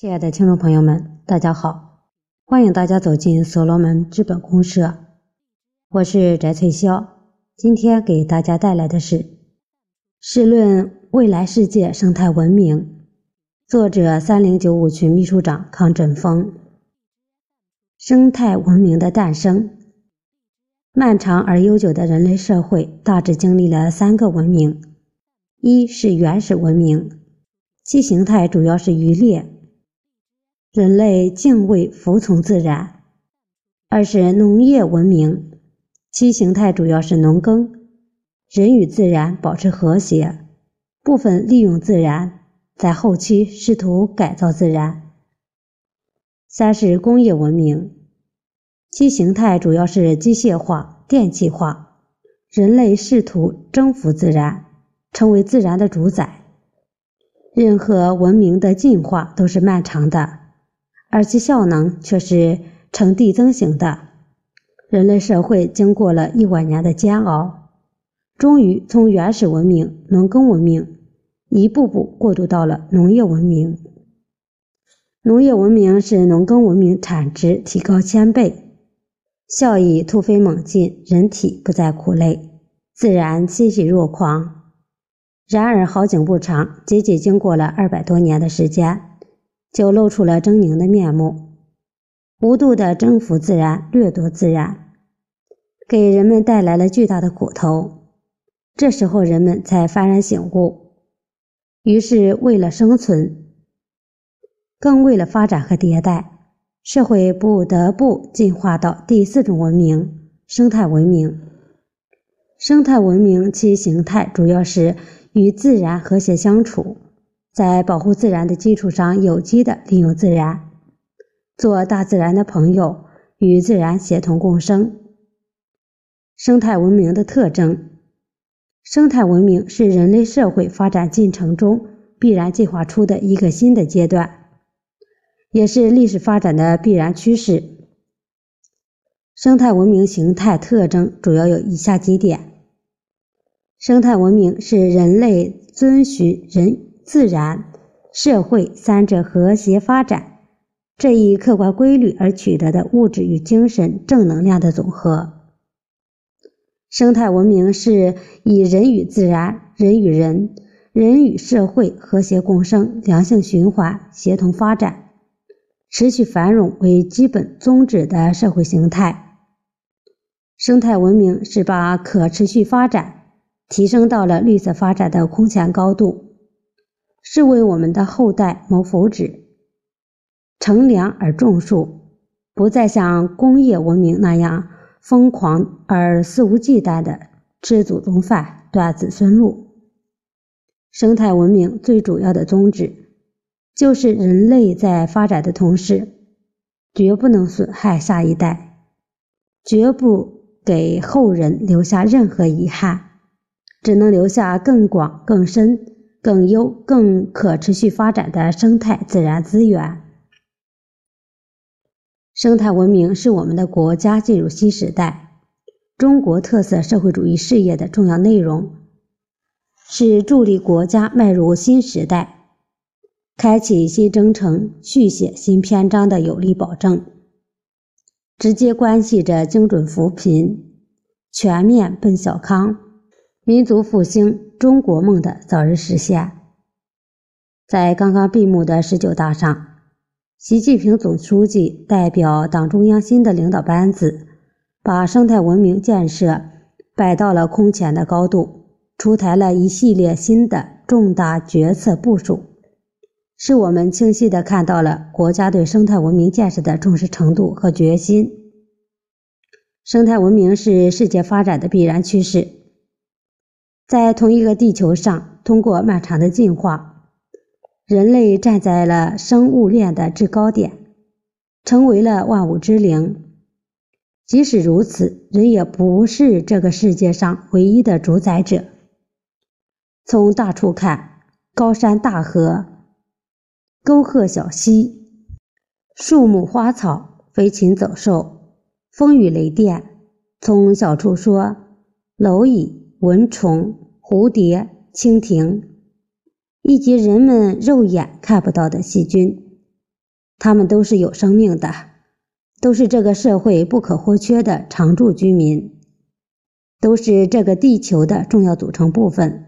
亲爱的听众朋友们，大家好！欢迎大家走进所罗门资本公社，我是翟翠霄。今天给大家带来的是《试论未来世界生态文明》，作者三零九五群秘书长康振峰。生态文明的诞生，漫长而悠久的人类社会大致经历了三个文明：一是原始文明，其形态主要是渔猎。人类敬畏服从自然；二是农业文明，其形态主要是农耕，人与自然保持和谐，部分利用自然，在后期试图改造自然；三是工业文明，其形态主要是机械化、电气化，人类试图征服自然，成为自然的主宰。任何文明的进化都是漫长的。而其效能却是呈递增型的。人类社会经过了一万年的煎熬，终于从原始文明、农耕文明一步步过渡到了农业文明。农业文明使农耕文明产值提高千倍，效益突飞猛进，人体不再苦累，自然欣喜若狂。然而好景不长，仅仅经过了二百多年的时间。就露出了狰狞的面目，无度的征服自然、掠夺自然，给人们带来了巨大的苦头。这时候，人们才幡然醒悟，于是为了生存，更为了发展和迭代，社会不得不进化到第四种文明——生态文明。生态文明其形态主要是与自然和谐相处。在保护自然的基础上，有机的利用自然，做大自然的朋友，与自然协同共生。生态文明的特征：生态文明是人类社会发展进程中必然进化出的一个新的阶段，也是历史发展的必然趋势。生态文明形态特征主要有以下几点：生态文明是人类遵循人。自然、社会三者和谐发展这一客观规律而取得的物质与精神正能量的总和。生态文明是以人与自然、人与人、人与社会和谐共生、良性循环、协同发展、持续繁荣为基本宗旨的社会形态。生态文明是把可持续发展提升到了绿色发展的空前高度。是为我们的后代谋福祉，乘凉而种树，不再像工业文明那样疯狂而肆无忌惮的吃祖宗饭、断子孙路。生态文明最主要的宗旨，就是人类在发展的同时，绝不能损害下一代，绝不给后人留下任何遗憾，只能留下更广更深。更优、更可持续发展的生态自然资源。生态文明是我们的国家进入新时代、中国特色社会主义事业的重要内容，是助力国家迈入新时代、开启新征程、续写新篇章的有力保证，直接关系着精准扶贫、全面奔小康。民族复兴、中国梦的早日实现。在刚刚闭幕的十九大上，习近平总书记代表党中央新的领导班子，把生态文明建设摆到了空前的高度，出台了一系列新的重大决策部署，使我们清晰地看到了国家对生态文明建设的重视程度和决心。生态文明是世界发展的必然趋势。在同一个地球上，通过漫长的进化，人类站在了生物链的制高点，成为了万物之灵。即使如此，人也不是这个世界上唯一的主宰者。从大处看，高山大河、沟壑小溪、树木花草、飞禽走兽、风雨雷电；从小处说，蝼蚁。蚊虫、蝴蝶、蜻蜓，以及人们肉眼看不到的细菌，它们都是有生命的，都是这个社会不可或缺的常住居民，都是这个地球的重要组成部分。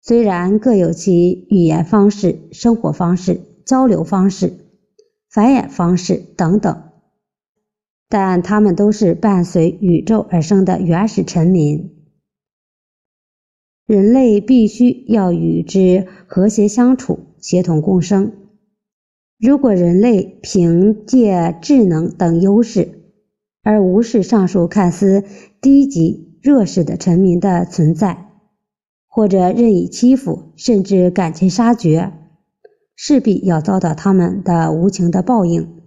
虽然各有其语言方式、生活方式、交流方式、繁衍方式等等，但他们都是伴随宇宙而生的原始臣民。人类必须要与之和谐相处、协同共生。如果人类凭借智能等优势，而无视上述看似低级、弱势的臣民的存在，或者任意欺负，甚至赶尽杀绝，势必要遭到他们的无情的报应。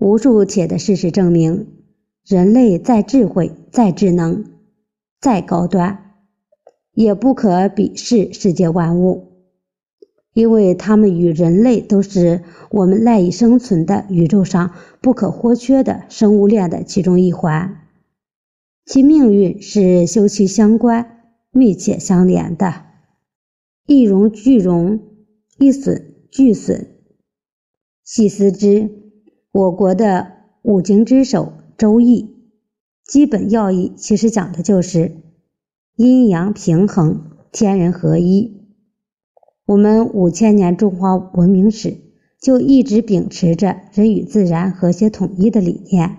无数铁的事实证明，人类再智慧、再智能、再高端，也不可鄙视世界万物，因为它们与人类都是我们赖以生存的宇宙上不可或缺的生物链的其中一环，其命运是休戚相关。密切相连的，一荣俱荣，一损俱损。细思之，我国的五经之首《周易》，基本要义其实讲的就是阴阳平衡、天人合一。我们五千年中华文明史就一直秉持着人与自然和谐统一的理念，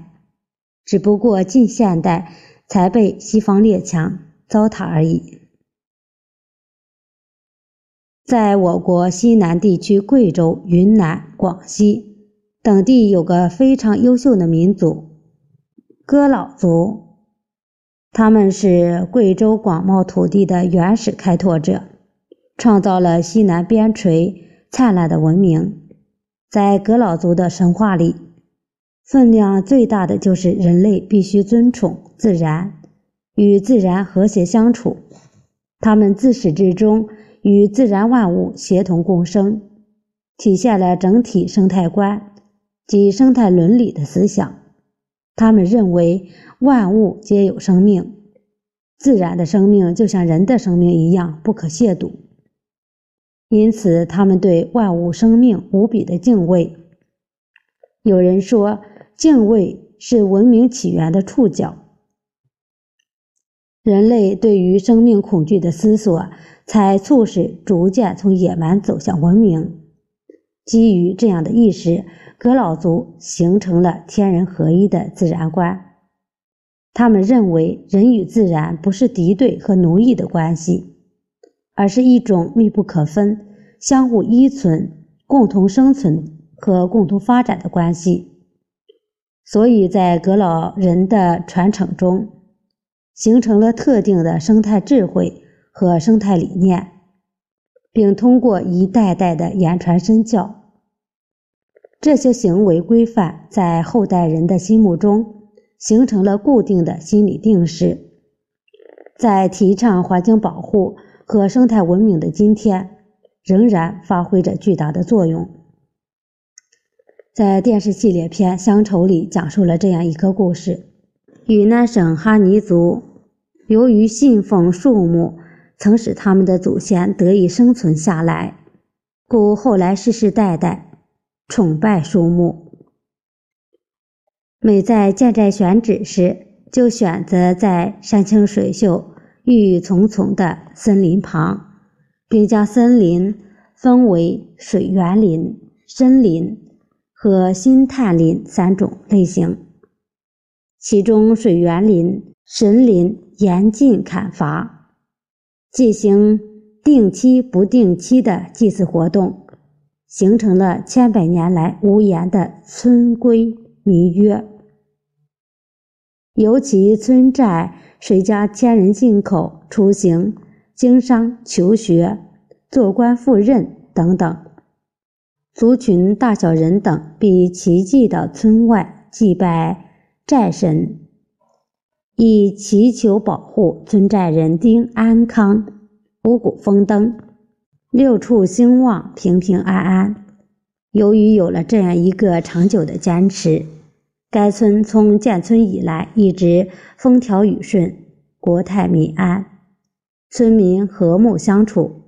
只不过近现代才被西方列强。糟蹋而已。在我国西南地区，贵州、云南、广西等地有个非常优秀的民族——哥老族，他们是贵州广袤土地的原始开拓者，创造了西南边陲灿烂的文明。在哥老族的神话里，分量最大的就是人类必须尊崇自然。与自然和谐相处，他们自始至终与自然万物协同共生，体现了整体生态观及生态伦理的思想。他们认为万物皆有生命，自然的生命就像人的生命一样不可亵渎，因此他们对万物生命无比的敬畏。有人说，敬畏是文明起源的触角。人类对于生命恐惧的思索，才促使逐渐从野蛮走向文明。基于这样的意识，格老族形成了天人合一的自然观。他们认为，人与自然不是敌对和奴役的关系，而是一种密不可分、相互依存、共同生存和共同发展的关系。所以在格老人的传承中，形成了特定的生态智慧和生态理念，并通过一代代的言传身教，这些行为规范在后代人的心目中形成了固定的心理定势，在提倡环境保护和生态文明的今天，仍然发挥着巨大的作用。在电视系列片《乡愁》里，讲述了这样一个故事。云南省哈尼族由于信奉树木，曾使他们的祖先得以生存下来，故后来世世代代崇拜树木。每在建寨选址时，就选择在山清水秀、郁郁葱葱的森林旁，并将森林分为水源林、森林和新炭林三种类型。其中，水源林、神林严禁砍伐，进行定期不定期的祭祀活动，形成了千百年来无言的村规民约。尤其村寨谁家迁人进口、出行、经商、求学、做官赴任等等，族群大小人等必齐聚到村外祭拜。寨神以祈求保护村寨人丁安康、五谷丰登、六畜兴旺、平平安安。由于有了这样一个长久的坚持，该村从建村以来一直风调雨顺、国泰民安，村民和睦相处，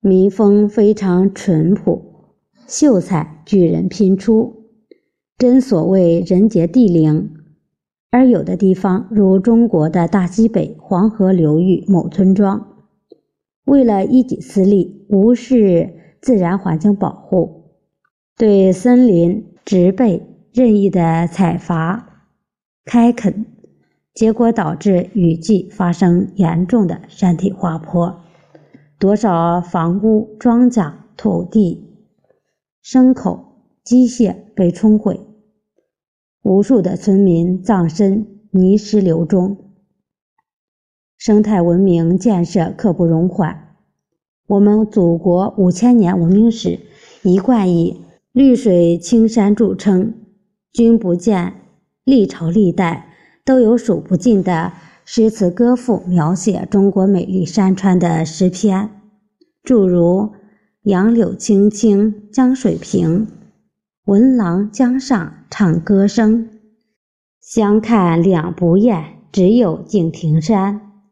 民风非常淳朴，秀才举人拼出，真所谓人杰地灵。而有的地方，如中国的大西北黄河流域某村庄，为了一己私利，无视自然环境保护，对森林植被任意的采伐、开垦，结果导致雨季发生严重的山体滑坡，多少房屋、庄稼、土地、牲口、机械被冲毁。无数的村民葬身泥石流中，生态文明建设刻不容缓。我们祖国五千年文明史一贯以绿水青山著称，君不见，历朝历代都有数不尽的诗词歌赋描写中国美丽山川的诗篇，诸如“杨柳青青江水平”。闻郎江上唱歌声，相看两不厌，只有敬亭山。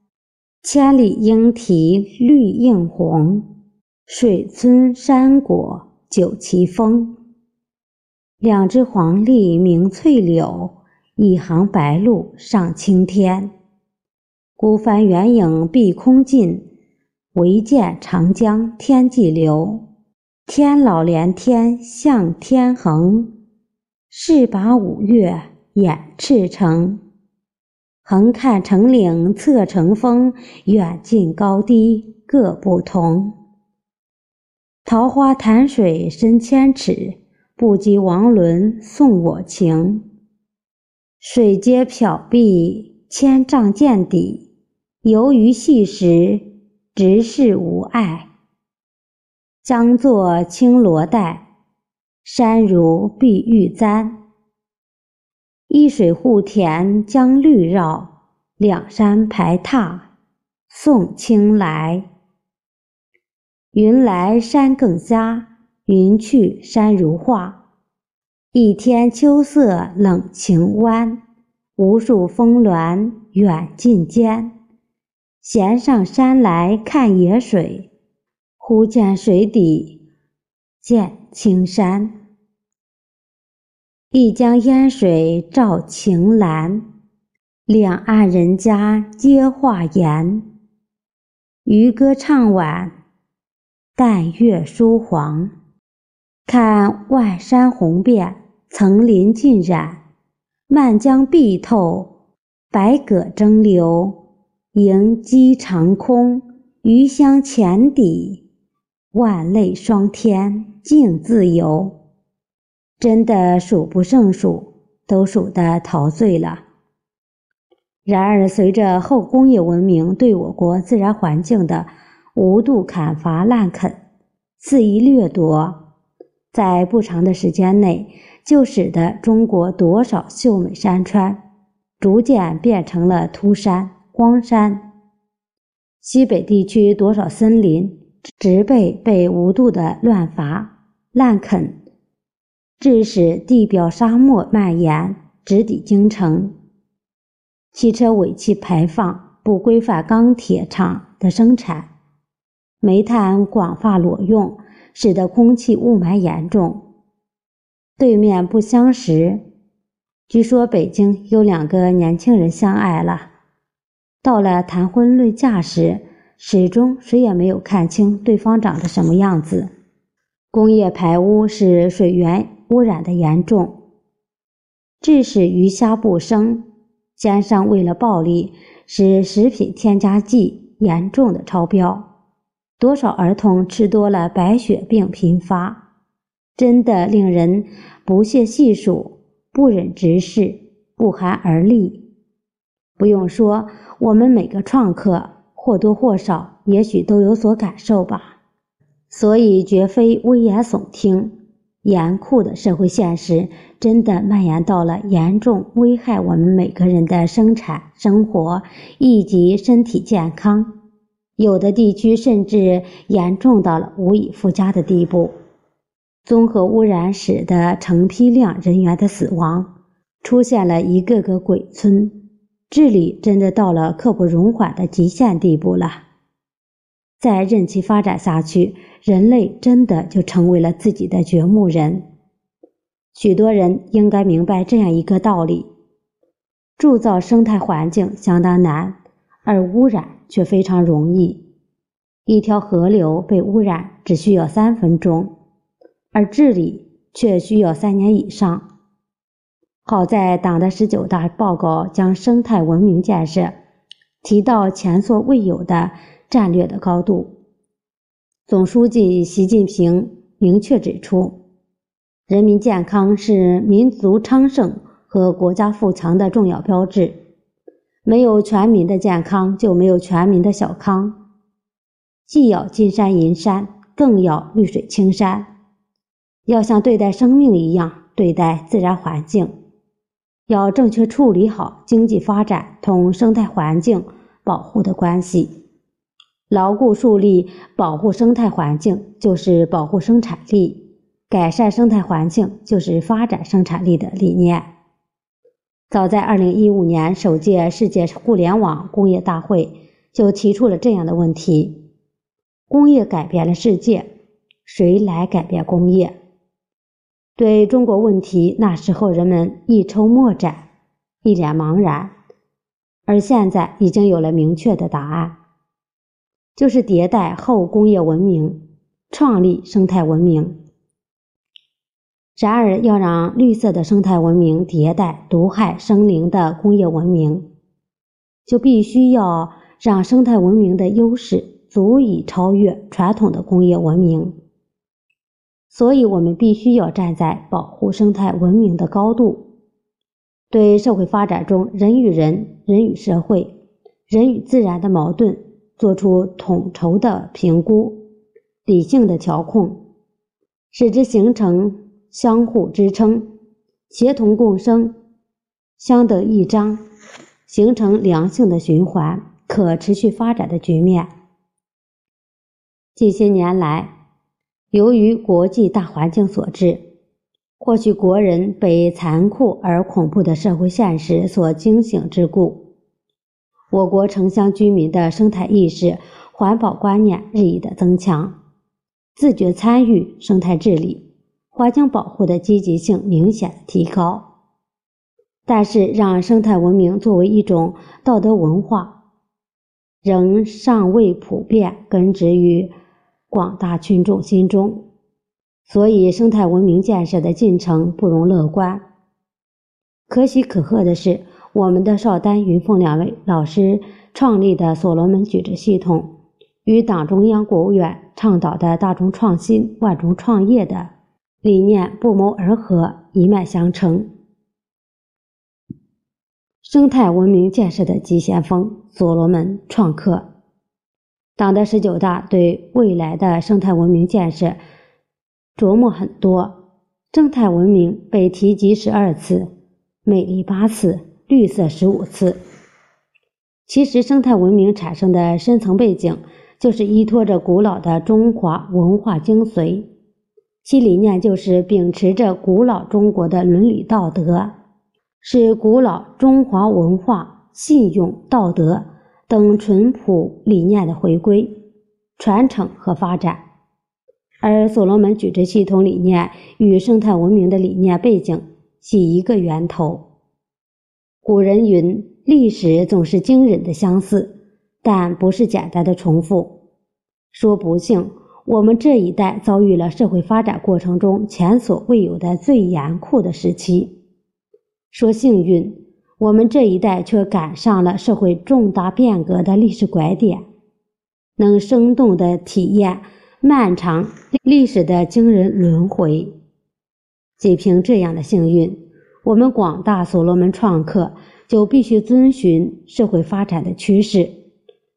千里莺啼绿映红，水村山果酒旗风。两只黄鹂鸣翠柳，一行白鹭上青天。孤帆远影碧空尽，唯见长江天际流。天老连天向天横，势拔五岳掩赤城。横看成岭侧成峰，远近高低各不同。桃花潭水深千尺，不及王伦送我情。水皆缥碧千丈见底，游鱼细时直视无碍。江作青罗带，山如碧玉簪。一水护田将绿绕，两山排闼送青来。云来山更佳，云去山如画。一天秋色冷晴湾，无数峰峦远近间。闲上山来看野水。忽见水底见青山，一江烟水照晴岚，两岸人家皆画颜。渔歌唱晚，淡月疏黄。看万山红遍，层林尽染。漫江碧透，百舸争流。迎击长空，余香浅底。万类霜天竞自由，真的数不胜数，都数得陶醉了。然而，随着后工业文明对我国自然环境的无度砍伐滥垦、肆意掠夺，在不长的时间内，就使得中国多少秀美山川逐渐变成了秃山、荒山；西北地区多少森林。植被被无度的乱伐滥垦，致使地表沙漠蔓延，直抵京城。汽车尾气排放不规范，钢铁厂的生产，煤炭广泛裸用，使得空气雾霾严重。对面不相识，据说北京有两个年轻人相爱了，到了谈婚论嫁时。始终谁也没有看清对方长得什么样子。工业排污使水源污染的严重，致使鱼虾不生。奸商为了暴利，使食品添加剂严重的超标，多少儿童吃多了白血病频发，真的令人不屑细数，不忍直视，不寒而栗。不用说，我们每个创客。或多或少，也许都有所感受吧。所以，绝非危言耸听，严酷的社会现实真的蔓延到了严重危害我们每个人的生产生活以及身体健康。有的地区甚至严重到了无以复加的地步。综合污染使得成批量人员的死亡，出现了一个个鬼村。治理真的到了刻不容缓的极限地步了。再任其发展下去，人类真的就成为了自己的掘墓人。许多人应该明白这样一个道理：铸造生态环境相当难，而污染却非常容易。一条河流被污染只需要三分钟，而治理却需要三年以上。好在党的十九大报告将生态文明建设提到前所未有的战略的高度。总书记习近平明确指出。人民健康是民族昌盛和国家富强的重要标志。没有全民的健康，就没有全民的小康。既要金山银山，更要绿水青山。要像对待生命一样对待自然环境，要正确处理好经济发展同生态环境保护的关系，牢固树立保护生态环境就是保护生产力。改善生态环境就是发展生产力的理念。早在2015年首届世界互联网工业大会就提出了这样的问题：工业改变了世界，谁来改变工业？对中国问题，那时候人们一筹莫展，一脸茫然。而现在已经有了明确的答案，就是迭代后工业文明，创立生态文明。然而，要让绿色的生态文明迭代毒害生灵的工业文明，就必须要让生态文明的优势足以超越传统的工业文明。所以，我们必须要站在保护生态文明的高度，对社会发展中人与人、人与社会、人与自然的矛盾做出统筹的评估、理性的调控，使之形成。相互支撑、协同共生、相得益彰，形成良性的循环、可持续发展的局面。近些年来，由于国际大环境所致，或许国人被残酷而恐怖的社会现实所惊醒之故，我国城乡居民的生态意识、环保观念日益的增强，自觉参与生态治理。环境保护的积极性明显提高，但是让生态文明作为一种道德文化，仍尚未普遍根植于广大群众心中，所以生态文明建设的进程不容乐观。可喜可贺的是，我们的邵丹、云凤两位老师创立的所罗门矩阵系统，与党中央、国务院倡导的大众创新、万众创业的。理念不谋而合，一脉相承。生态文明建设的急先锋，所罗门创客。党的十九大对未来的生态文明建设琢磨很多，生态文明被提及十二次，美丽八次，绿色十五次。其实，生态文明产生的深层背景，就是依托着古老的中华文化精髓。其理念就是秉持着古老中国的伦理道德，是古老中华文化、信用、道德等淳朴理念的回归、传承和发展。而所罗门矩阵系统理念与生态文明的理念背景系一个源头。古人云：“历史总是惊人的相似，但不是简单的重复。”说不幸。我们这一代遭遇了社会发展过程中前所未有的最严酷的时期。说幸运，我们这一代却赶上了社会重大变革的历史拐点，能生动地体验漫长历史的惊人轮回。仅凭这样的幸运，我们广大所罗门创客就必须遵循社会发展的趋势。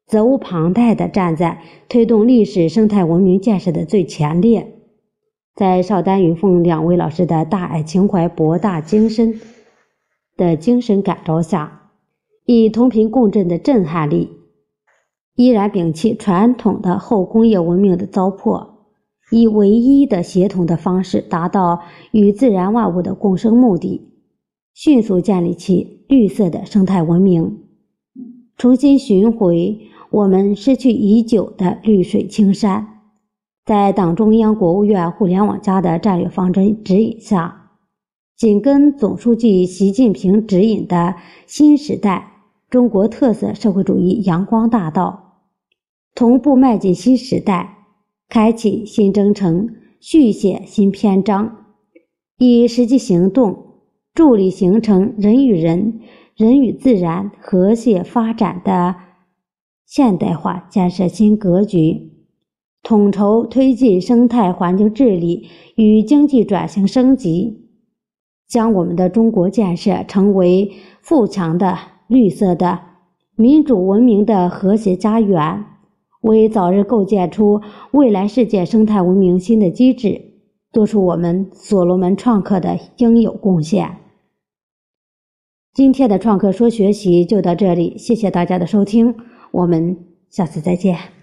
责无旁贷地站在推动历史生态文明建设的最前列，在邵丹、云凤两位老师的大爱情怀、博大精深的精神感召下，以同频共振的震撼力，依然摒弃传统的后工业文明的糟粕，以唯一的协同的方式达到与自然万物的共生目的，迅速建立起绿色的生态文明，重新寻回。我们失去已久的绿水青山。在党中央、国务院“互联网加+”的战略方针指引下，紧跟总书记习近平指引的新时代中国特色社会主义阳光大道，同步迈进新时代，开启新征程，续写新篇章，以实际行动助力形成人与人、人与自然和谐发展的现代化建设新格局。统筹推进生态环境治理与经济转型升级，将我们的中国建设成为富强的、绿色的、民主文明的和谐家园，为早日构建出未来世界生态文明新的机制，做出我们所罗门创客的应有贡献。今天的创客说学习就到这里，谢谢大家的收听，我们下次再见。